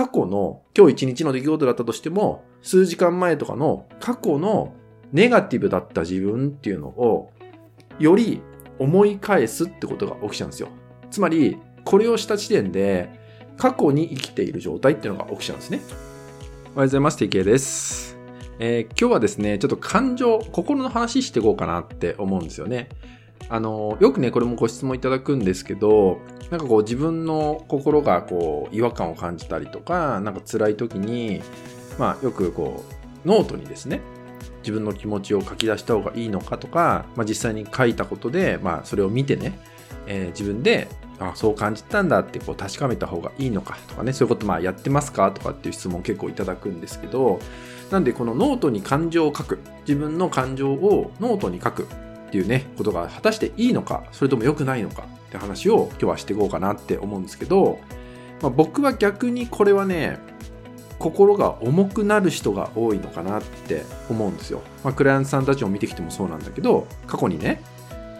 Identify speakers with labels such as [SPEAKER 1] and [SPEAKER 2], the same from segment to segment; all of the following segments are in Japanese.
[SPEAKER 1] 過去の今日一日の出来事だったとしても、数時間前とかの過去のネガティブだった自分っていうのを、より思い返すってことが起きちゃうんですよ。つまり、これをした時点で、過去に生きている状態っていうのが起きちゃうんですね。おはようございます。TK です。えー、今日はですね、ちょっと感情、心の話していこうかなって思うんですよね。あの、よくね、これもご質問いただくんですけど、なんかこう自分の心がこう違和感を感じたりとか、なんか辛い時に、まあよくこう、ノートにですね、自分の気持ちを書き出した方がいいのかとか、まあ実際に書いたことで、まあそれを見てね、えー、自分で、あそう感じたんだってこう確かめた方がいいのかとかね、そういうことまあやってますか？とかっていう質問結構いただくんですけど、なんでこのノートに感情を書く、自分の感情をノートに書くっていうね、ことが果たしていいのか、それとも良くないのかって話を今日はしていこうかなって思うんですけど、まあ、僕は逆にこれはね、心が重くなる人が多いのかなって思うんですよ。まあ、クライアントさんたちを見てきてもそうなんだけど、過去にね、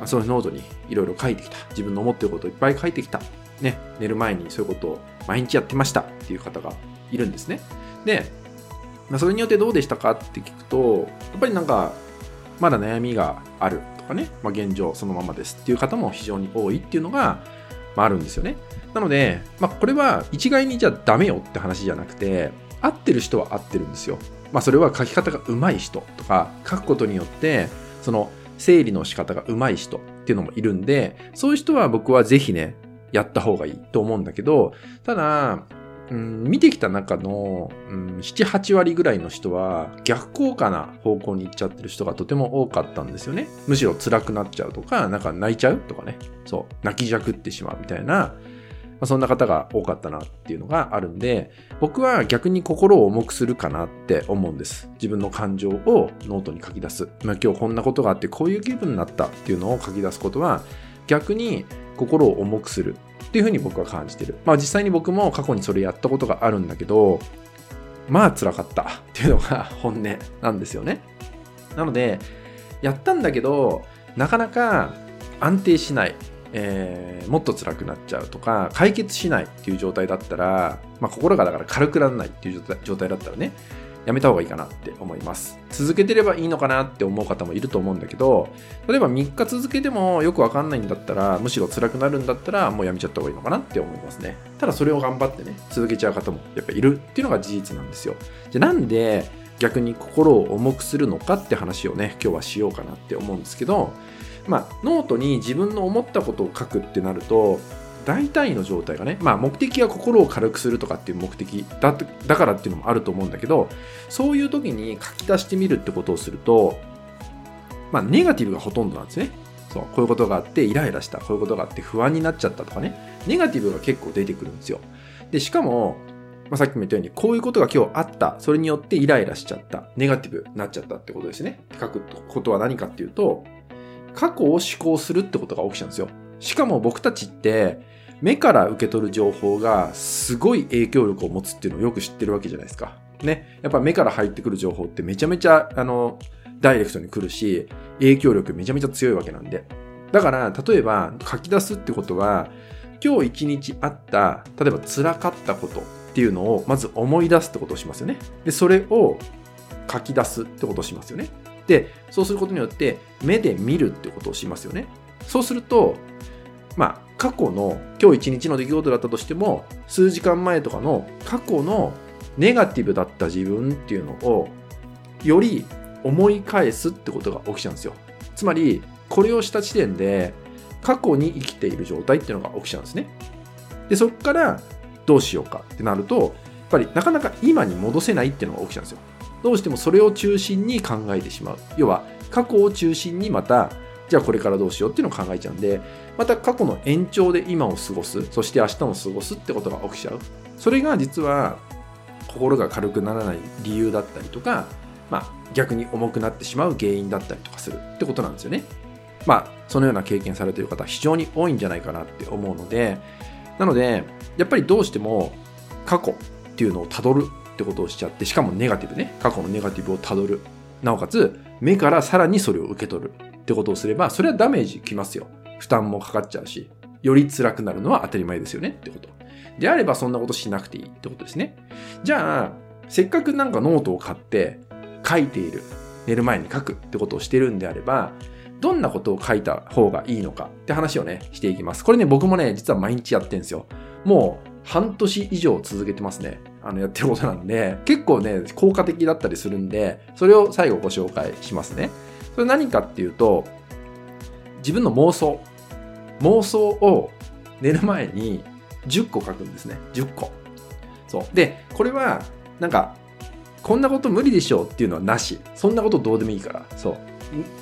[SPEAKER 1] そのノートにいろいろ書いてきた。自分の思ってることをいっぱい書いてきた。ね、寝る前にそういうことを毎日やってましたっていう方がいるんですね。で、まあ、それによってどうでしたかって聞くと、やっぱりなんか、まだ悩みがあるかね、まあ、現状そのままですっていう方も非常に多いっていうのが、まあ、あるんですよね。なので、まあ、これは一概にじゃあダメよって話じゃなくて、合ってる人は合ってるんですよ。まあ、それは書き方が上手い人とか、書くことによって、その整理の仕方が上手い人っていうのもいるんで、そういう人は僕はぜひね、やった方がいいと思うんだけど、ただ、うん、見てきた中の、うん、7、8割ぐらいの人は逆効果な方向に行っちゃってる人がとても多かったんですよね。むしろ辛くなっちゃうとか、なんか泣いちゃうとかね。そう、泣きじゃくってしまうみたいな、まあ、そんな方が多かったなっていうのがあるんで、僕は逆に心を重くするかなって思うんです。自分の感情をノートに書き出す。まあ、今日こんなことがあってこういう気分になったっていうのを書き出すことは、逆に心を重くするっていうふうに僕は感じてる。まあ実際に僕も過去にそれやったことがあるんだけど、まあ辛かったっていうのが 本音なんですよね。なので、やったんだけど、なかなか安定しない。えー、もっと辛くなっちゃうとか、解決しないっていう状態だったら、まあ心がだから軽くならないっていう状態だったらね、やめた方がいいかなって思います。続けてればいいのかなって思う方もいると思うんだけど、例えば3日続けてもよくわかんないんだったら、むしろ辛くなるんだったら、もうやめちゃった方がいいのかなって思いますね。ただそれを頑張ってね、続けちゃう方もやっぱいるっていうのが事実なんですよ。じゃあなんで逆に心を重くするのかって話をね、今日はしようかなって思うんですけど、まあ、ノートに自分の思ったことを書くってなると、大体の状態がね、まあ目的は心を軽くするとかっていう目的だだからっていうのもあると思うんだけど、そういう時に書き出してみるってことをすると、まあネガティブがほとんどなんですね。そう、こういうことがあってイライラした、こういうことがあって不安になっちゃったとかね、ネガティブが結構出てくるんですよ。で、しかも、まあ、さっきも言ったように、こういうことが今日あった。それによってイライラしちゃった。ネガティブになっちゃったってことですね。書くことは何かっていうと、過去を思考するってことが起きちゃうんですよ。しかも僕たちって、目から受け取る情報がすごい影響力を持つっていうのをよく知ってるわけじゃないですか。ね。やっぱ目から入ってくる情報ってめちゃめちゃ、あの、ダイレクトに来るし、影響力めちゃめちゃ強いわけなんで。だから、例えば書き出すってことは、今日一日あった、例えば辛かったことっていうのをまず思い出すってことをしますよね。で、それを書き出すってことをしますよね。で、そうすることによって目で見るってことをしますよね。そうすると、まあ、過去の今日一日の出来事だったとしても数時間前とかの過去のネガティブだった自分っていうのをより思い返すってことが起きちゃうんですよ。つまりこれをした時点で過去に生きている状態っていうのが起きちゃうんですね。でそこからどうしようかってなるとやっぱりなかなか今に戻せないっていうのが起きちゃうんですよ。どうしてもそれを中心に考えてしまう。要は過去を中心にまたじゃあこれからどうしようっていうのを考えちゃうんで、また過去の延長で今を過ごす、そして明日も過ごすってことが起きちゃう。それが実は心が軽くならない理由だったりとか、まあ逆に重くなってしまう原因だったりとかするってことなんですよね。まあそのような経験されている方非常に多いんじゃないかなって思うので、なのでやっぱりどうしても過去っていうのをたどるってことをしちゃって、しかもネガティブね、過去のネガティブをたどる。なおかつ、目からさらにそれを受け取る。ってことをすれば、それはダメージきますよ。負担もかかっちゃうし、より辛くなるのは当たり前ですよねってこと。であればそんなことしなくていいってことですね。じゃあ、せっかくなんかノートを買って書いている。寝る前に書くってことをしてるんであれば、どんなことを書いた方がいいのかって話をね、していきます。これね、僕もね、実は毎日やってんですよ。もう半年以上続けてますね。あの、やってることなんで、結構ね、効果的だったりするんで、それを最後ご紹介しますね。それ何かっていうと、自分の妄想。妄想を寝る前に10個書くんですね。10個。そう。で、これは、なんか、こんなこと無理でしょうっていうのはなし。そんなことどうでもいいから。そ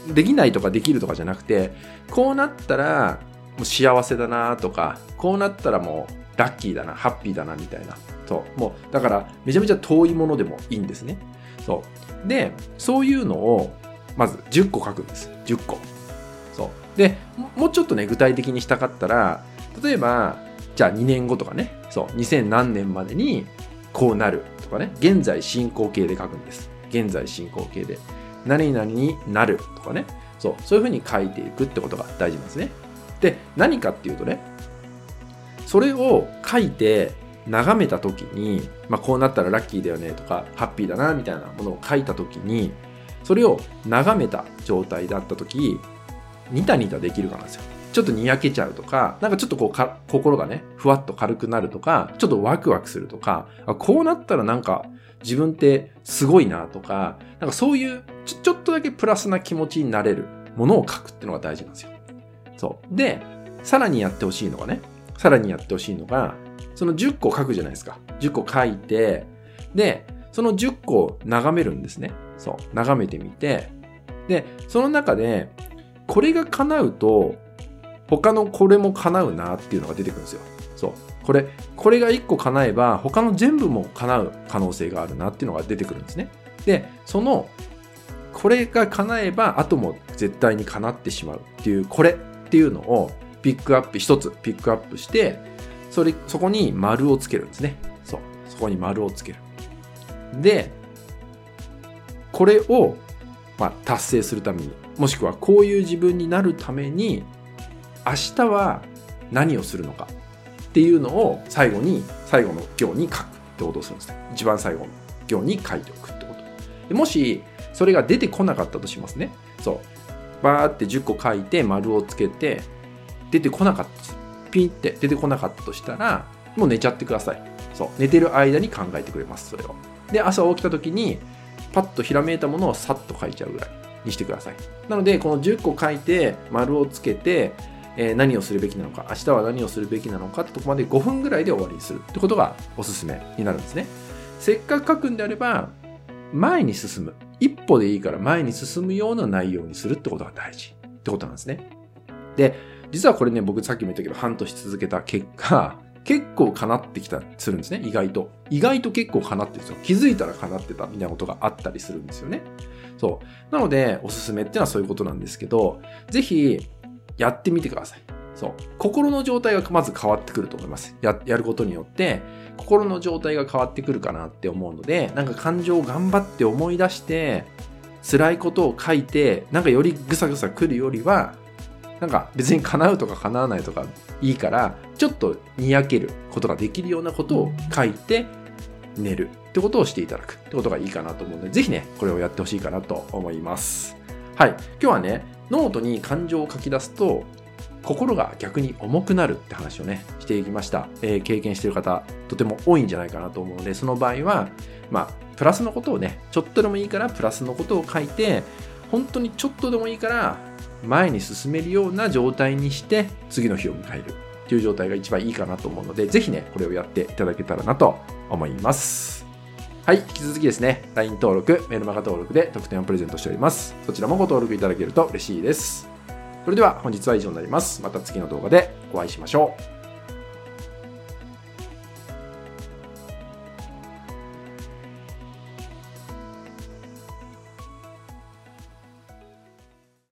[SPEAKER 1] う。できないとかできるとかじゃなくて、こうなったら、もう幸せだなとか、こうなったらもうラッキーだな、ハッピーだなみたいな。そう。もう、だからめちゃめちゃ遠いものでもいいんですね。そう。で、そういうのを、まず10個書くんです。10個。そう。で、もうちょっとね、具体的にしたかったら、例えば、じゃあ2年後とかね、そう、2000何年までにこうなるとかね、現在進行形で書くんです。現在進行形で。何々になるとかね。そう、そういうふうに書いていくってことが大事なんですね。で、何かっていうとね、それを書いて眺めた時に、まあ、こうなったらラッキーだよねとか、ハッピーだなみたいなものを書いた時に、それを眺めた状態だった時、ニタニタできるかなんですよ。ちょっとにやけちゃうとか、なんかちょっとこう、心がね、ふわっと軽くなるとか、ちょっとワクワクするとか、あこうなったらなんか自分ってすごいなとか、なんかそういうちょちょっとだけプラスな気持ちになれるものを書くっていうのが大事なんですよ。そう。で、さらにやってほしいのがね、さらにやってほしいのが、その10個書くじゃないですか。10個書いて、で、その10個を眺めるんですね。そう。眺めてみて、で、その中で、これが叶うと、他のこれも叶うなっていうのが出てくるんですよ。そう。これ、これが1個叶えば、他の全部も叶う可能性があるなっていうのが出てくるんですね。で、その、これが叶えば、あとも絶対に叶ってしまうっていう、これっていうのをピックアップ、一つピックアップして、それ、そこに丸をつけるんですね。そう。そこに丸をつける。で、これを、ま、達成するために、もしくはこういう自分になるために、明日は何をするのかっていうのを最後に、最後の行に書くってことをするんですね。一番最後の行に書いておくってこと。でもし、それが出てこなかったとしますね。そう。バーって10個書いて丸をつけて出てこなかったピンって出てこなかったとしたらもう寝ちゃってくださいそう寝てる間に考えてくれますそれをで朝起きた時にパッとひらめいたものをさっと書いちゃうぐらいにしてください。なのでこの10個書いて丸をつけてえ何をするべきなのか明日は何をするべきなのかってとこまで5分ぐらいで終わりにするってことがおすすめになるんですね。せっかく書くんであれば前に進む。一歩でいいから前に進むような内容にするってことが大事ってことなんですね。で、実はこれね、僕さっきも言ったけど、半年続けた結果、結構叶ってきたりするんですね、意外と。意外と結構叶ってるんですよ。気づいたら叶ってたみたいなことがあったりするんですよね。そう。なので、おすすめっていうのはそういうことなんですけど、ぜひ、やってみてください。そう。心の状態がまず変わってくると思います。や、やることによって、心の状態が変わってくるかなって思うので、なんか感情を頑張って思い出して、辛いことを書いて、なんかよりぐさぐさ来るよりは、なんか別に叶うとか叶わないとかいいから、ちょっとにやけることができるようなことを書いて寝るってことをしていただくってことがいいかなと思うので、ぜひね、これをやってほしいかなと思います。はい。今日はね、ノートに感情を書き出すと、心が逆に重くなるって話をね、していきました。えー、経験している方、とても多いんじゃないかなと思うので、その場合は、まあ、プラスのことをね、ちょっとでもいいからプラスのことを書いて、本当にちょっとでもいいから前に進めるような状態にして次の日を迎えるっていう状態が一番いいかなと思うので、ぜひね、これをやっていただけたらなと思います。はい、引き続きですね、LINE 登録、メルマガ登録で特典をプレゼントしております。そちらもご登録いただけると嬉しいです。それでは本日は以上になります。また次の動画でお会いしましょう。